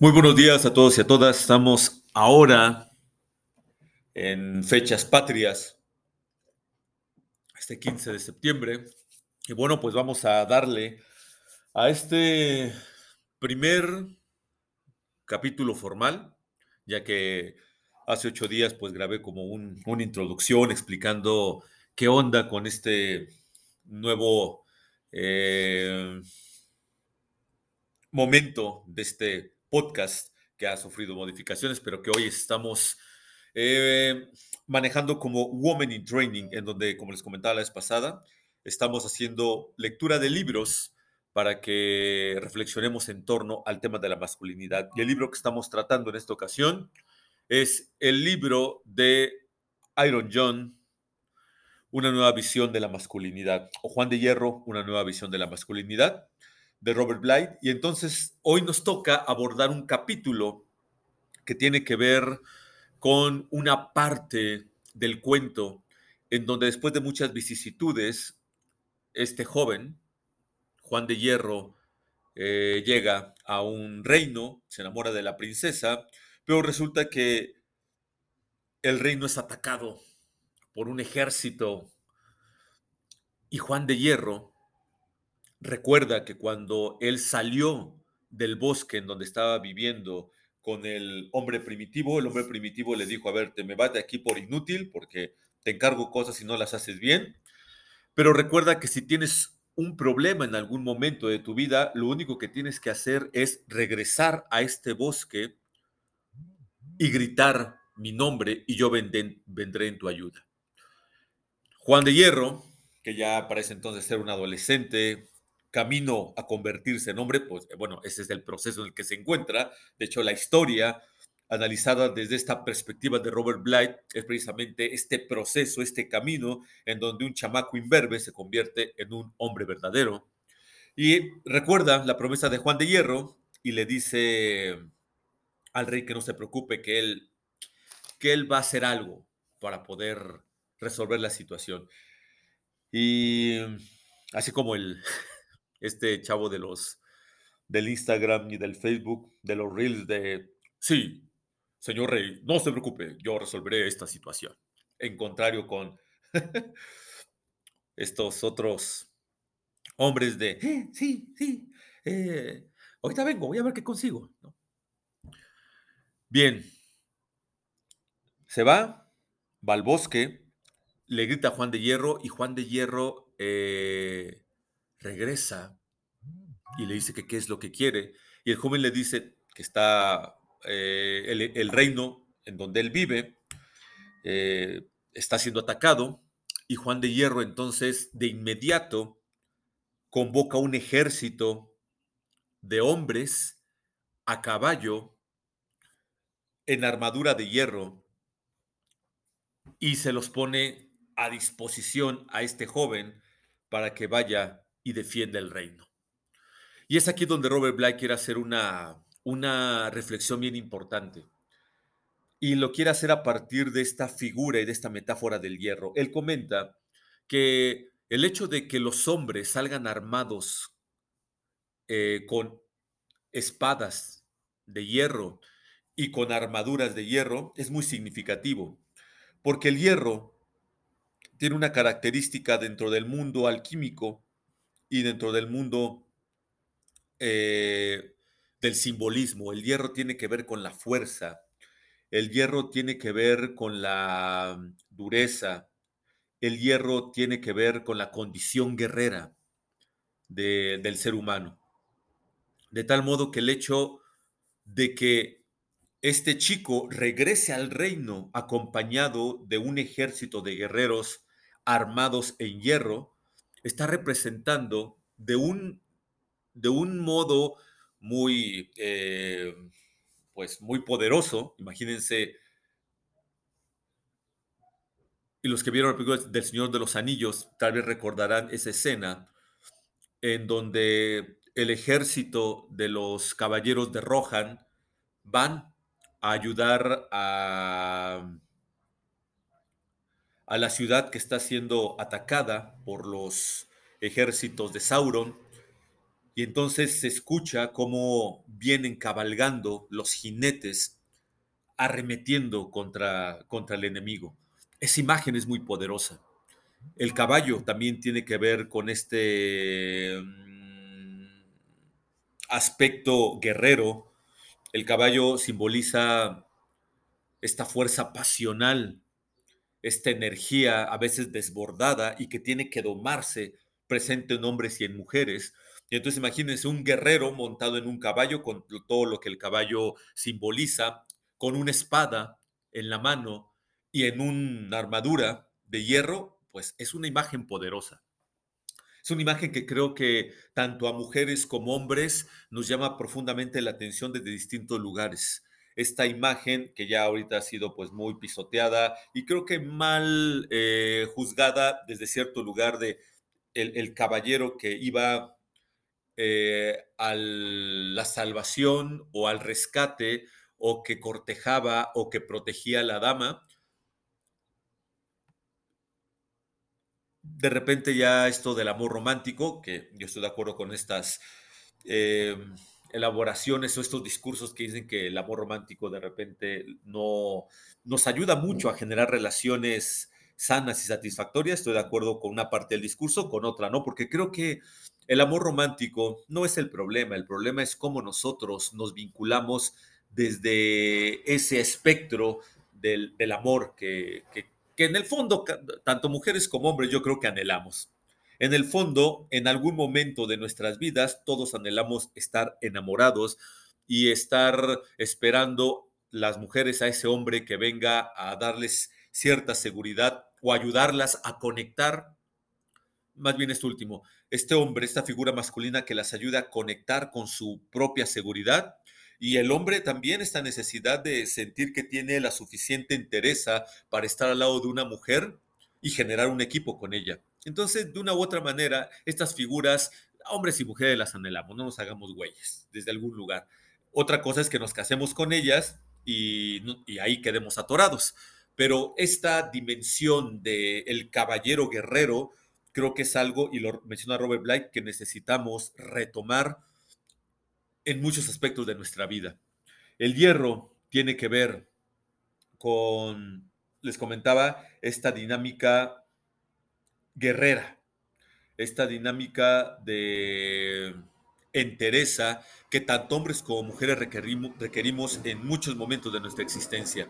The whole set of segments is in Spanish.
Muy buenos días a todos y a todas. Estamos ahora en fechas patrias, este 15 de septiembre. Y bueno, pues vamos a darle a este primer capítulo formal, ya que hace ocho días pues grabé como una introducción explicando qué onda con este nuevo eh, momento de este podcast que ha sufrido modificaciones, pero que hoy estamos eh, manejando como Woman in Training, en donde, como les comentaba la vez pasada, estamos haciendo lectura de libros para que reflexionemos en torno al tema de la masculinidad. Y el libro que estamos tratando en esta ocasión es el libro de Iron John, Una nueva visión de la masculinidad, o Juan de Hierro, Una nueva visión de la masculinidad de Robert Blythe. Y entonces hoy nos toca abordar un capítulo que tiene que ver con una parte del cuento en donde después de muchas vicisitudes, este joven, Juan de Hierro, eh, llega a un reino, se enamora de la princesa, pero resulta que el reino es atacado por un ejército y Juan de Hierro recuerda que cuando él salió del bosque en donde estaba viviendo con el hombre primitivo, el hombre primitivo le dijo, a ver, te me vas de aquí por inútil porque te encargo cosas y no las haces bien, pero recuerda que si tienes un problema en algún momento de tu vida, lo único que tienes que hacer es regresar a este bosque y gritar mi nombre y yo vendré en tu ayuda. Juan de Hierro, que ya parece entonces ser un adolescente, camino a convertirse en hombre, pues bueno, ese es el proceso en el que se encuentra. De hecho, la historia analizada desde esta perspectiva de Robert Blythe es precisamente este proceso, este camino en donde un chamaco imberbe se convierte en un hombre verdadero. Y recuerda la promesa de Juan de Hierro y le dice al rey que no se preocupe, que él, que él va a hacer algo para poder resolver la situación. Y así como el, este chavo de los del Instagram y del Facebook, de los reels de, sí, señor Rey, no se preocupe, yo resolveré esta situación. En contrario con estos otros hombres de, eh, sí, sí, eh, ahorita vengo, voy a ver qué consigo. Bien, se va, va al bosque, le grita a Juan de Hierro y Juan de Hierro eh, regresa y le dice que qué es lo que quiere. Y el joven le dice que está eh, el, reino en donde él vive, eh, está siendo atacado. Y Juan de Hierro entonces de inmediato convoca un ejército de hombres a caballo en armadura de hierro y se los pone a disposición a este joven para que vaya y defienda el reino. Y es aquí donde Robert Bly quiere hacer una, una reflexión bien importante. Y lo quiere hacer a partir de esta figura y de esta metáfora del hierro. Él comenta que el hecho de que los hombres salgan armados eh, con espadas de hierro y con armaduras de hierro es muy significativo, porque el hierro tiene una característica dentro del mundo alquímico y dentro del mundo eh, del simbolismo. El hierro tiene que ver con la fuerza, el hierro tiene que ver con la dureza, el hierro tiene que ver con la condición guerrera del ser humano. De tal modo que el hecho de que este chico regrese al reino acompañado de un ejército de guerreros armados en hierro, está representando de un, de un modo muy, eh, pues muy poderoso. Imagínense, y los que vieron la película del Señor de los Anillos tal vez recordarán esa escena en donde el ejército de los caballeros de Rohan van a ayudar a a la ciudad que está siendo atacada por los ejércitos de Sauron. Y entonces se escucha cómo vienen cabalgando los jinetes arremetiendo contra, contra el enemigo. Esa imagen es muy poderosa. El caballo también tiene que ver con este mm, aspecto guerrero. El caballo simboliza esta fuerza pasional, esta energía a veces desbordada y que tiene que domarse presente en hombres y en mujeres. Y entonces imagínense un guerrero montado en un caballo con todo lo que el caballo simboliza, con una espada en la mano y en una armadura de hierro, pues es una imagen poderosa. Es una imagen que creo que tanto a mujeres como hombres nos llama profundamente la atención desde distintos lugares. Esta imagen que ya ahorita ha sido pues muy pisoteada y creo que mal eh, juzgada desde cierto lugar de el, caballero que iba eh, a la salvación o al rescate o que cortejaba o que protegía a la dama. De repente ya esto del amor romántico, que yo estoy de acuerdo con estas eh, elaboraciones o estos discursos que dicen que el amor romántico de repente no nos ayuda mucho a generar relaciones sanas y satisfactorias. Estoy de acuerdo con una parte del discurso, con otra no, porque creo que el amor romántico no es el problema, el problema es cómo nosotros nos vinculamos desde ese espectro del, amor que, que en el fondo, tanto mujeres como hombres, yo creo que anhelamos. En el fondo, en algún momento de nuestras vidas, todos anhelamos estar enamorados y estar esperando las mujeres a ese hombre que venga a darles cierta seguridad o ayudarlas a conectar, más bien este último, este hombre, esta figura masculina que las ayuda a conectar con su propia seguridad y el hombre también esta necesidad de sentir que tiene la suficiente entereza para estar al lado de una mujer y generar un equipo con ella. Entonces, de una u otra manera, estas figuras, hombres y mujeres las anhelamos, no nos hagamos güeyes desde algún lugar. Otra cosa es que nos casemos con ellas y, y ahí quedemos atorados pero esta dimensión del el caballero guerrero creo que es algo, y lo menciona Robert Blight, que necesitamos retomar en muchos aspectos de nuestra vida. El hierro tiene que ver con, les comentaba, esta dinámica guerrera, esta dinámica de entereza que tanto hombres como mujeres requerimos, requerimos en muchos momentos de nuestra existencia.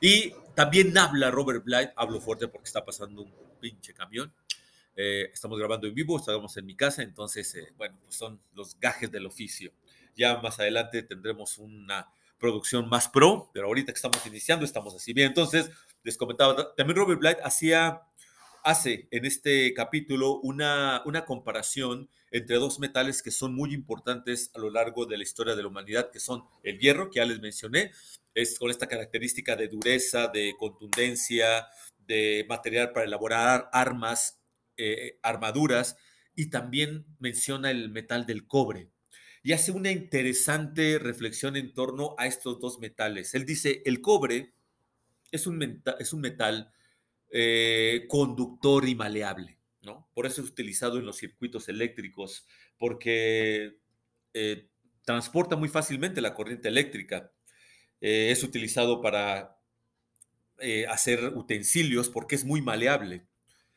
Y también habla Robert Blight, hablo fuerte porque está pasando un pinche camión. Eh, estamos grabando en vivo, estamos en mi casa, entonces, eh, bueno, pues son los gajes del oficio. Ya más adelante tendremos una producción más pro, pero ahorita que estamos iniciando estamos así. Bien, entonces, les comentaba, también Robert Blight hacía, hace en este capítulo una, una comparación entre dos metales que son muy importantes a lo largo de la historia de la humanidad, que son el hierro, que ya les mencioné, es con esta característica de dureza, de contundencia, de material para elaborar armas, eh, armaduras, y también menciona el metal del cobre. Y hace una interesante reflexión en torno a estos dos metales. Él dice, el cobre es un, es un metal eh, conductor y maleable, ¿no? Por eso es utilizado en los circuitos eléctricos, porque eh, transporta muy fácilmente la corriente eléctrica. Eh, es utilizado para hacer utensilios porque es muy maleable.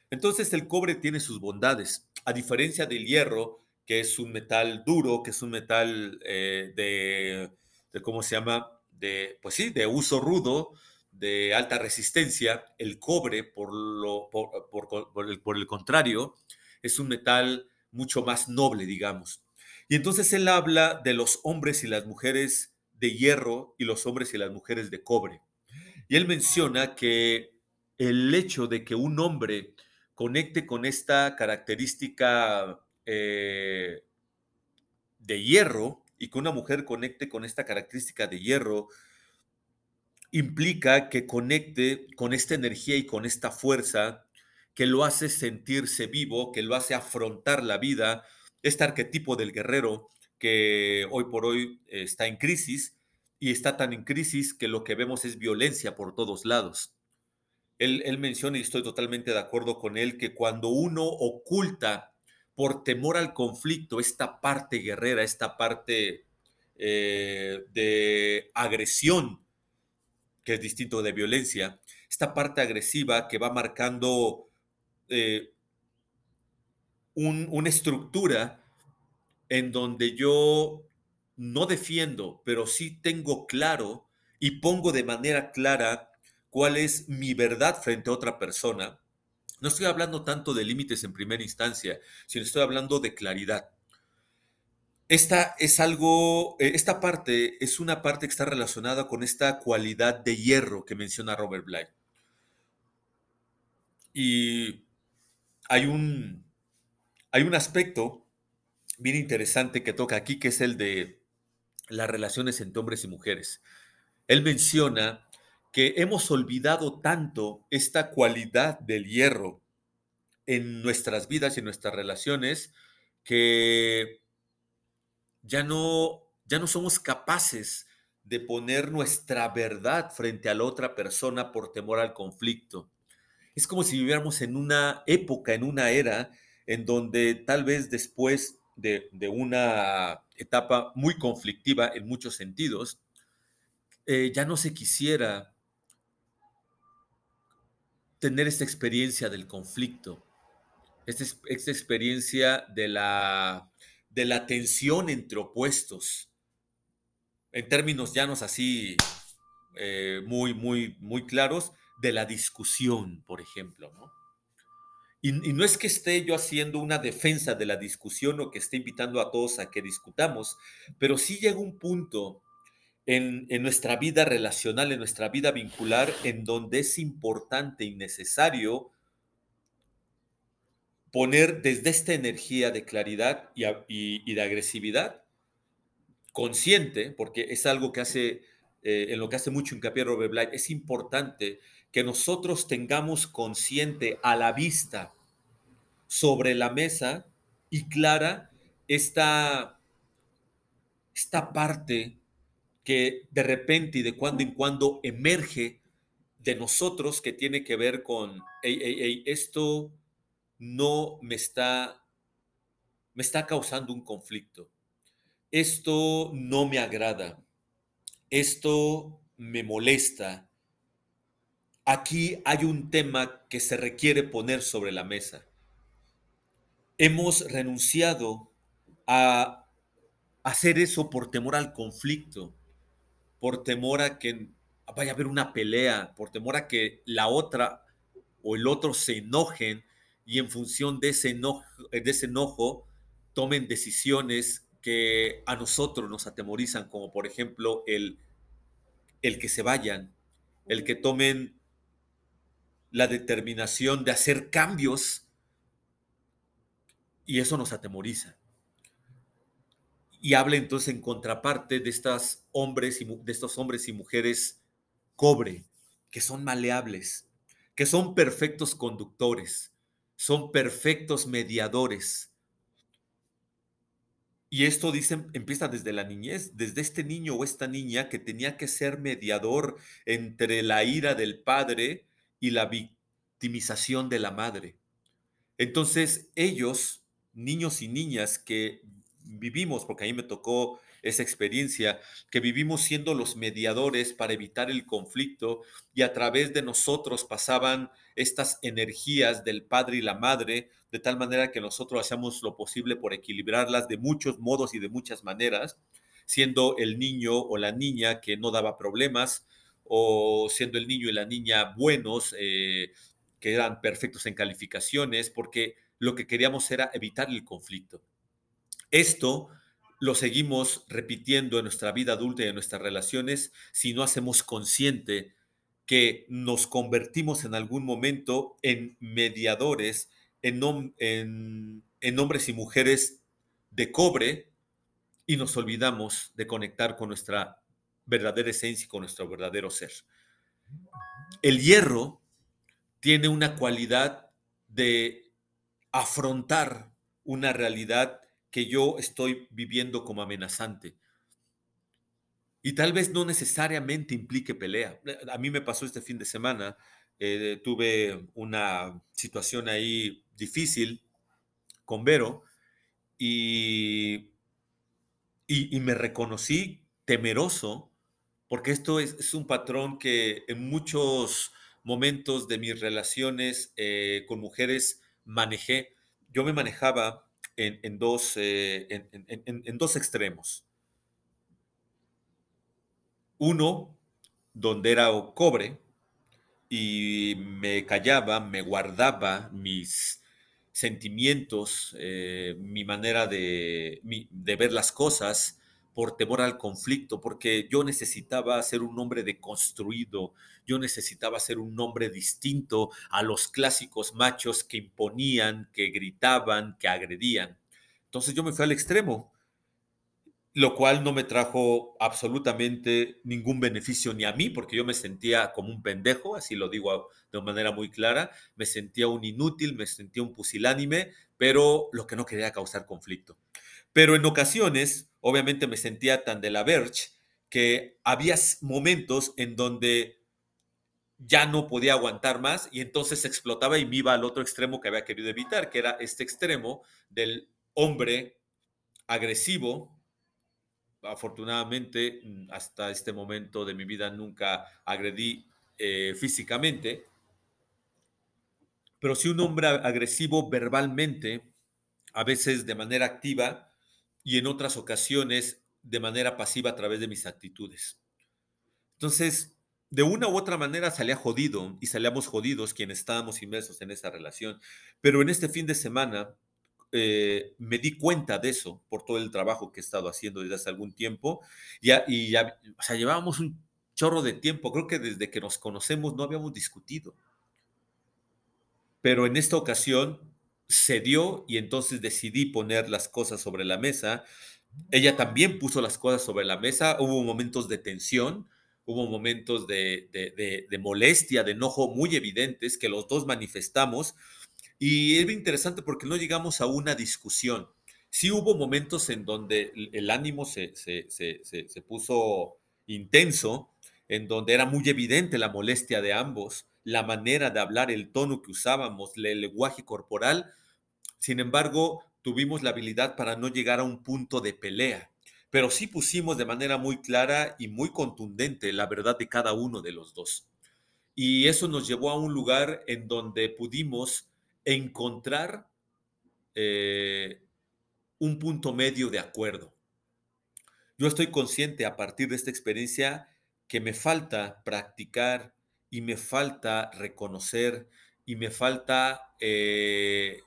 Entonces el cobre tiene sus bondades, a diferencia del hierro, que es un metal duro, que es un metal eh, de, ¿cómo se llama? De, pues sí, de uso rudo, de alta resistencia. El cobre, por, lo, por el contrario, es un metal mucho más noble, digamos. Y entonces él habla de los hombres y las mujeres de hierro y los hombres y las mujeres de cobre. Y él menciona que el hecho de que un hombre conecte con esta característica eh, de hierro y que una mujer conecte con esta característica de hierro implica que conecte con esta energía y con esta fuerza que lo hace sentirse vivo, que lo hace afrontar la vida, este arquetipo del guerrero que hoy por hoy está en crisis y está tan en crisis que lo que vemos es violencia por todos lados. Él, menciona, y estoy totalmente de acuerdo con él, que cuando uno oculta por temor al conflicto esta parte guerrera, esta parte eh, de agresión, que es distinto de violencia, esta parte agresiva que va marcando eh, una estructura en donde yo no defiendo, pero sí tengo claro y pongo de manera clara cuál es mi verdad frente a otra persona. No estoy hablando tanto de límites en primera instancia, sino estoy hablando de claridad. Esta es algo, eh, esta parte es una parte que está relacionada con esta cualidad de hierro que menciona Robert Bly. Y hay un, hay un aspecto bien interesante que toca aquí, que es el de las relaciones entre hombres y mujeres. Él menciona que hemos olvidado tanto esta cualidad del hierro en nuestras vidas y en nuestras relaciones que ya no, ya no somos capaces de poner nuestra verdad frente a la otra persona por temor al conflicto. Es como si viviéramos en una época, en una era, en donde tal vez después de, una etapa muy conflictiva en muchos sentidos, eh, ya no se quisiera tener esta experiencia del conflicto, esta, esta experiencia de la de la tensión entre opuestos. En términos llanos así, eh, muy, muy, muy claros, de la discusión, por ejemplo, ¿no? Y, no es que esté yo haciendo una defensa de la discusión o que esté invitando a todos a que discutamos, pero sí llega un punto en, en, nuestra vida relacional, en nuestra vida vincular, en donde es importante y necesario poner desde esta energía de claridad y, de agresividad consciente, porque es algo que hace, eh, en lo que hace mucho hincapié Robert Bly, es importante que nosotros tengamos consciente a la vista sobre la mesa y clara esta, esta parte que de repente y de cuando en cuando emerge de nosotros que tiene que ver con, esto no me está, me está causando un conflicto. Esto no me agrada. Esto me molesta. Aquí hay un tema que se requiere poner sobre la mesa. Hemos renunciado a hacer eso por temor al conflicto, por temor a que vaya a haber una pelea, por temor a que la otra o el otro se enojen y en función de ese enojo, de ese enojo tomen decisiones que a nosotros nos atemorizan, como por ejemplo el, el que se vayan, el que tomen la determinación de hacer cambios y eso nos atemoriza. Y habla entonces en contraparte de, estas hombres y, de estos hombres y mujeres cobre, que son maleables, que son perfectos conductores, son perfectos mediadores. Y esto dice, empieza desde la niñez, desde este niño o esta niña que tenía que ser mediador entre la ira del padre y la victimización de la madre. Entonces ellos, niños y niñas que vivimos, porque a mí me tocó esa experiencia, que vivimos siendo los mediadores para evitar el conflicto y a través de nosotros pasaban estas energías del padre y la madre, de tal manera que nosotros hacíamos lo posible por equilibrarlas de muchos modos y de muchas maneras, siendo el niño o la niña que no daba problemas, o siendo el niño y la niña buenos, eh, que eran perfectos en calificaciones, porque lo que queríamos era evitar el conflicto. Esto lo seguimos repitiendo en nuestra vida adulta y en nuestras relaciones si no hacemos consciente que nos convertimos en algún momento en mediadores, en, hombres y mujeres de cobre y nos olvidamos de conectar con nuestra verdadera esencia y con nuestro verdadero ser. El hierro tiene una cualidad de afrontar una realidad que yo estoy viviendo como amenazante. Y tal vez no necesariamente implique pelea. A mí me pasó este fin de semana, eh, tuve una situación ahí difícil con Vero y, y, me reconocí temeroso, porque esto es, un patrón que en muchos momentos de mis relaciones eh, con mujeres manejé. Yo me manejaba en, en dos, eh, en, en dos extremos. Uno, donde era cobre, y me callaba, me guardaba mis sentimientos, eh, mi manera de, de, ver las cosas por temor al conflicto, porque yo necesitaba ser un hombre deconstruido, yo necesitaba ser un hombre distinto a los clásicos machos que imponían, que gritaban, que agredían. Entonces yo me fui al extremo lo cual no me trajo absolutamente ningún beneficio ni a mí, porque yo me sentía como un pendejo, así lo digo de manera muy clara, me sentía un inútil, me sentía un pusilánime, pero lo que no quería causar conflicto. Pero en ocasiones, obviamente me sentía tan de la verge que había momentos en donde ya no podía aguantar más y entonces explotaba y me iba al otro extremo que había querido evitar, que era este extremo del hombre agresivo, afortunadamente, mm, hasta este momento de mi vida nunca agredí eh, físicamente, pero sí un hombre agresivo verbalmente, a veces de manera activa y en otras ocasiones de manera pasiva a través de mis actitudes. Entonces, de una u otra manera salía jodido y salíamos jodidos quienes estábamos inmersos en esa relación. Pero en este fin de semana eh, me di cuenta de eso por todo el trabajo que he estado haciendo desde hace algún tiempo. Y ya, o llevábamos un chorro de tiempo. Creo que desde que nos conocemos no habíamos discutido. Pero en esta ocasión se dio y entonces decidí poner las cosas sobre la mesa. Ella también puso las cosas sobre la mesa. Hubo momentos de tensión, hubo momentos de molestia, de enojo muy evidentes que los dos manifestamos y es interesante porque no llegamos a una discusión. Sí hubo momentos en donde el ánimo se, se, se, se, puso intenso, en donde era muy evidente la molestia de ambos, la manera de hablar, el tono que usábamos, el lenguaje corporal. Sin embargo, tuvimos la habilidad para no llegar a un punto de pelea, pero sí pusimos de manera muy clara y muy contundente la verdad de cada uno de los dos. Y eso nos llevó a un lugar en donde pudimos encontrar eh, un punto medio de acuerdo. Yo estoy consciente a partir de esta experiencia que me falta practicar y me falta reconocer y me falta eh,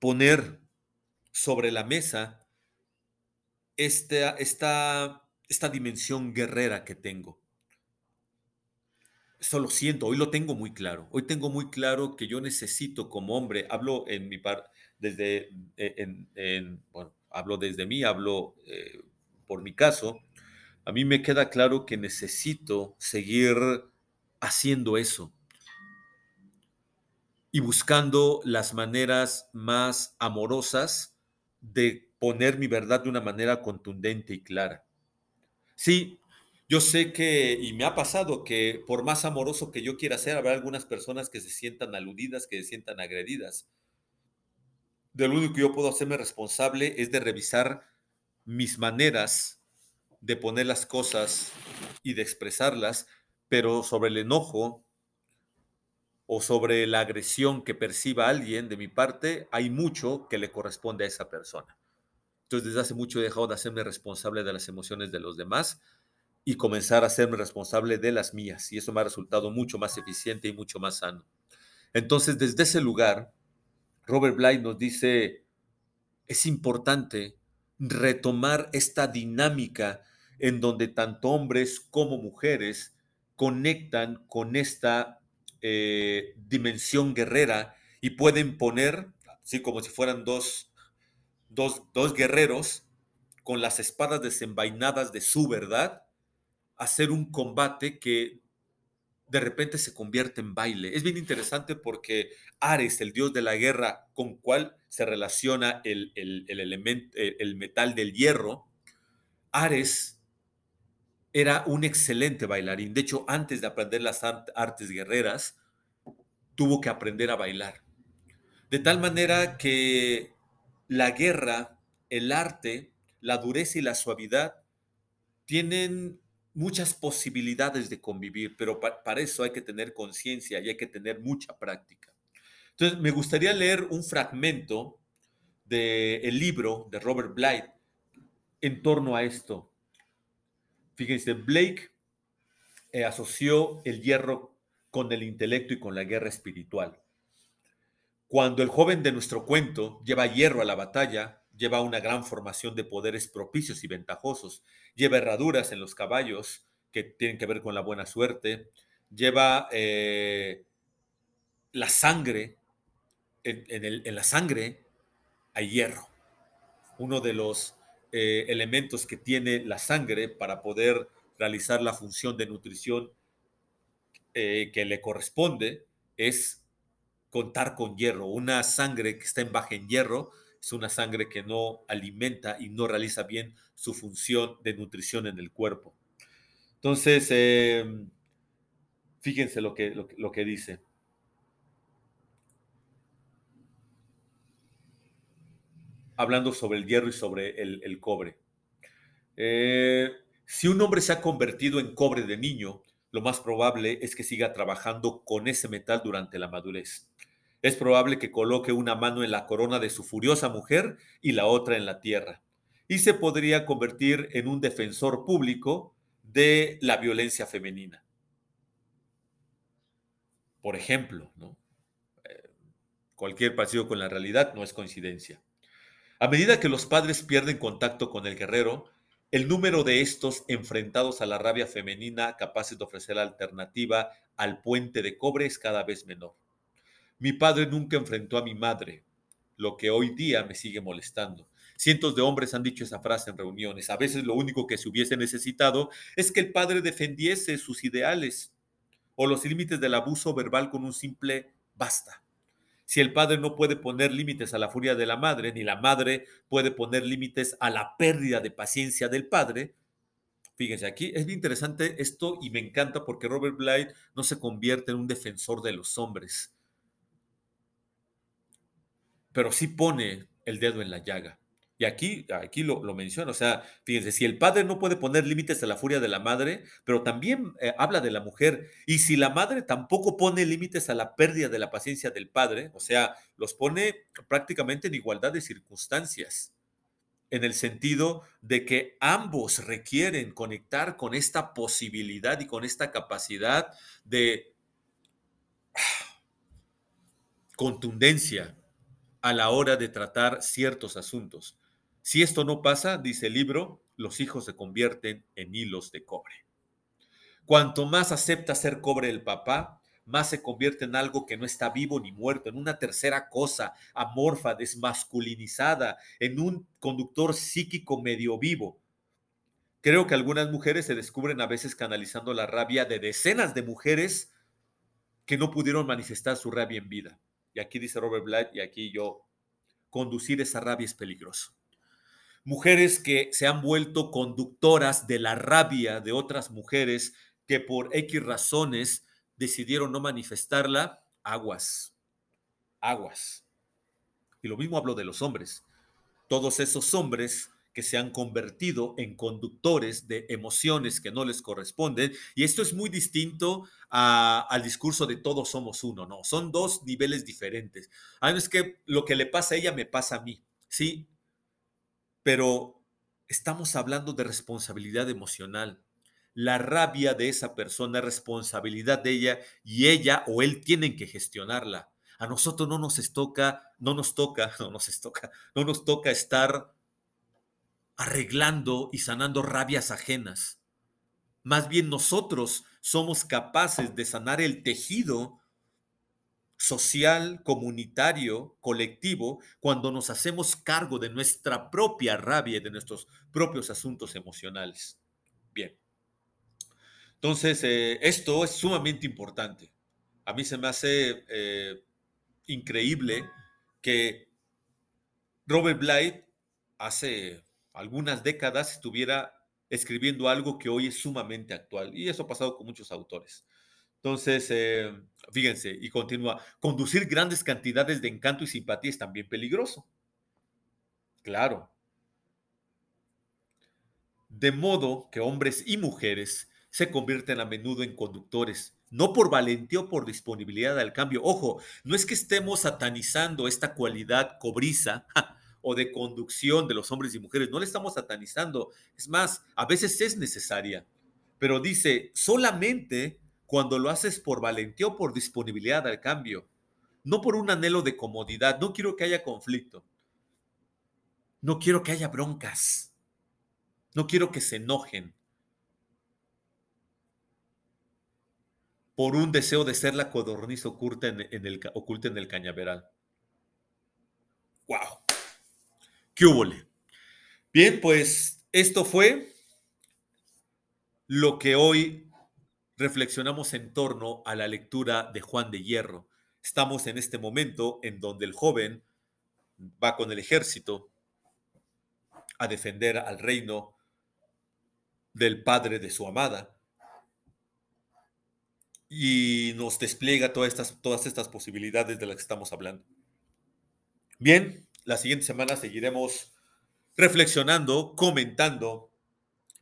poner sobre la mesa esta, esta, esta dimensión guerrera que tengo. Eso lo siento, hoy lo tengo muy claro. Hoy tengo muy claro que yo necesito como hombre, hablo en mi parte, desde, eh, en, en, bueno, hablo desde mí, hablo eh, por mi caso, a mí me queda claro que necesito seguir haciendo eso y buscando las maneras más amorosas de poner mi verdad de una manera contundente y clara. Sí, yo sé que, y me ha pasado que por más amoroso que yo quiera ser, habrá algunas personas que se sientan aludidas, que se sientan agredidas. De lo único que yo puedo hacerme responsable es de revisar mis maneras de poner las cosas y de expresarlas, pero sobre el enojo o sobre la agresión que perciba alguien de mi parte, hay mucho que le corresponde a esa persona. Entonces, desde hace mucho he dejado de hacerme responsable de las emociones de los demás y comenzar a hacerme responsable de las mías. Y eso me ha resultado mucho más eficiente y mucho más sano. Entonces, desde ese lugar, Robert Bly nos dice, es importante retomar esta dinámica en donde tanto hombres como mujeres conectan con esta eh, dimensión guerrera y pueden poner, así como si fueran dos, dos, dos guerreros, con las espadas desenvainadas de su verdad, hacer un combate que de repente se convierte en baile. Es bien interesante porque Ares, el dios de la guerra, con cual se relaciona el, el, elemento, el metal del hierro, Ares era un excelente bailarín. De hecho, antes de aprender las artes guerreras, tuvo que aprender a bailar. De tal manera que la guerra, el arte, la dureza y la suavidad tienen muchas posibilidades de convivir, pero para eso hay que tener conciencia y hay que tener mucha práctica. Entonces, me gustaría leer un fragmento del libro de Robert Blythe en torno a esto. Fíjense, Blake eh, asoció el hierro con el intelecto y con la guerra espiritual. Cuando el joven de nuestro cuento lleva hierro a la batalla, lleva una gran formación de poderes propicios y ventajosos, lleva herraduras en los caballos que tienen que ver con la buena suerte, lleva eh, la sangre, en, la sangre hay hierro, uno de los eh, elementos que tiene la sangre para poder realizar la función de nutrición eh, que le corresponde es contar con hierro. Una sangre que está en baja en hierro es una sangre que no alimenta y no realiza bien su función de nutrición en el cuerpo. Entonces, em, fíjense lo que, lo, que dice. Hablando sobre el hierro y sobre el, cobre. Eh, si un hombre se ha convertido en cobre de niño, lo más probable es que siga trabajando con ese metal durante la madurez. Es probable que coloque una mano en la corona de su furiosa mujer y la otra en la tierra. Y se podría convertir en un defensor público de la violencia femenina. Por ejemplo, ¿no? Eh, cualquier parecido con la realidad no es coincidencia. A medida que los padres pierden contacto con el guerrero, el número de estos enfrentados a la rabia femenina capaces de ofrecer alternativa al puente de cobre es cada vez menor. Mi padre nunca enfrentó a mi madre, lo que hoy día me sigue molestando. Cientos de hombres han dicho esa frase en reuniones. A veces lo único que se hubiese necesitado es que el padre defendiese sus ideales o los límites del abuso verbal con un simple basta. Si el padre no puede poner límites a la furia de la madre, ni la madre puede poner límites a la pérdida de paciencia del padre, fíjense aquí, es bien interesante esto y me encanta porque Robert Blythe no se convierte en un defensor de los hombres, pero sí pone el dedo en la llaga. Y aquí, aquí lo, lo menciona, o sea, fíjense, si el padre no puede poner límites a la furia de la madre, pero también eh, habla de la mujer, y si la madre tampoco pone límites a la pérdida de la paciencia del padre, o sea, los pone prácticamente en igualdad de circunstancias, en el sentido de que ambos requieren conectar con esta posibilidad y con esta capacidad de contundencia a la hora de tratar ciertos asuntos. Si esto no pasa, dice el libro, los hijos se convierten en hilos de cobre. Cuanto más acepta ser cobre el papá, más se convierte en algo que no está vivo ni muerto, en una tercera cosa, amorfa, desmasculinizada, en un conductor psíquico medio vivo. Creo que algunas mujeres se descubren a veces canalizando la rabia de decenas de mujeres que no pudieron manifestar su rabia en vida. Y aquí dice Robert Blythe, y aquí yo, conducir esa rabia es peligroso mujeres que se han vuelto conductoras de la rabia de otras mujeres que por X razones decidieron no manifestarla, aguas, aguas. Y lo mismo hablo de los hombres. Todos esos hombres que se han convertido en conductores de emociones que no les corresponden. Y esto es muy distinto al discurso de todos somos uno, no, son dos niveles diferentes. Ah, es que lo que le pasa a ella me pasa a mí. Sí, pero estamos hablando de responsabilidad emocional. La rabia de esa persona es responsabilidad de ella y ella o él tienen que gestionarla. A nosotros no nos toca, no nos toca, no nos toca, no nos toca estar arreglando y sanando rabias ajenas. Más bien nosotros somos capaces de sanar el tejido social, comunitario, colectivo, cuando nos hacemos cargo de nuestra propia rabia y de nuestros propios asuntos emocionales. Bien. Entonces, eh, esto es sumamente importante. A mí se me hace eh, increíble que Robert Blythe hace algunas décadas estuviera escribiendo algo que hoy es sumamente actual. Y eso ha pasado con muchos autores. Entonces, eh, fíjense, y continúa, conducir grandes cantidades de encanto y simpatía es también peligroso. Claro. De modo que hombres y mujeres se convierten a menudo en conductores, no por valentía o por disponibilidad al cambio. Ojo, no es que estemos satanizando esta cualidad cobriza o de conducción de los hombres y mujeres, no le estamos satanizando. Es más, a veces es necesaria, pero dice, solamente cuando lo haces por valentía o por disponibilidad al cambio, no por un anhelo de comodidad, no quiero que haya conflicto, no quiero que haya broncas, no quiero que se enojen, por un deseo de ser la codorniz oculta en, el, oculta en el cañaveral. ¡Wow! ¡Qué! Bien, pues esto fue lo que hoy reflexionamos en torno a la lectura de Juan de Hierro. Estamos en este momento en donde el joven va con el ejército a defender al reino del padre de su amada y nos despliega todas estas, todas estas posibilidades de las que estamos hablando. Bien, la siguiente semana seguiremos reflexionando, comentando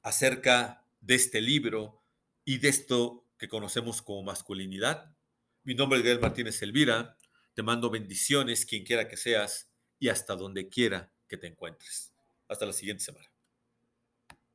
acerca de este libro y de esto que conocemos como masculinidad. Mi nombre es Gael Martínez Elvira. Te mando bendiciones, quien quiera que seas, y hasta donde quiera que te encuentres. Hasta la siguiente semana.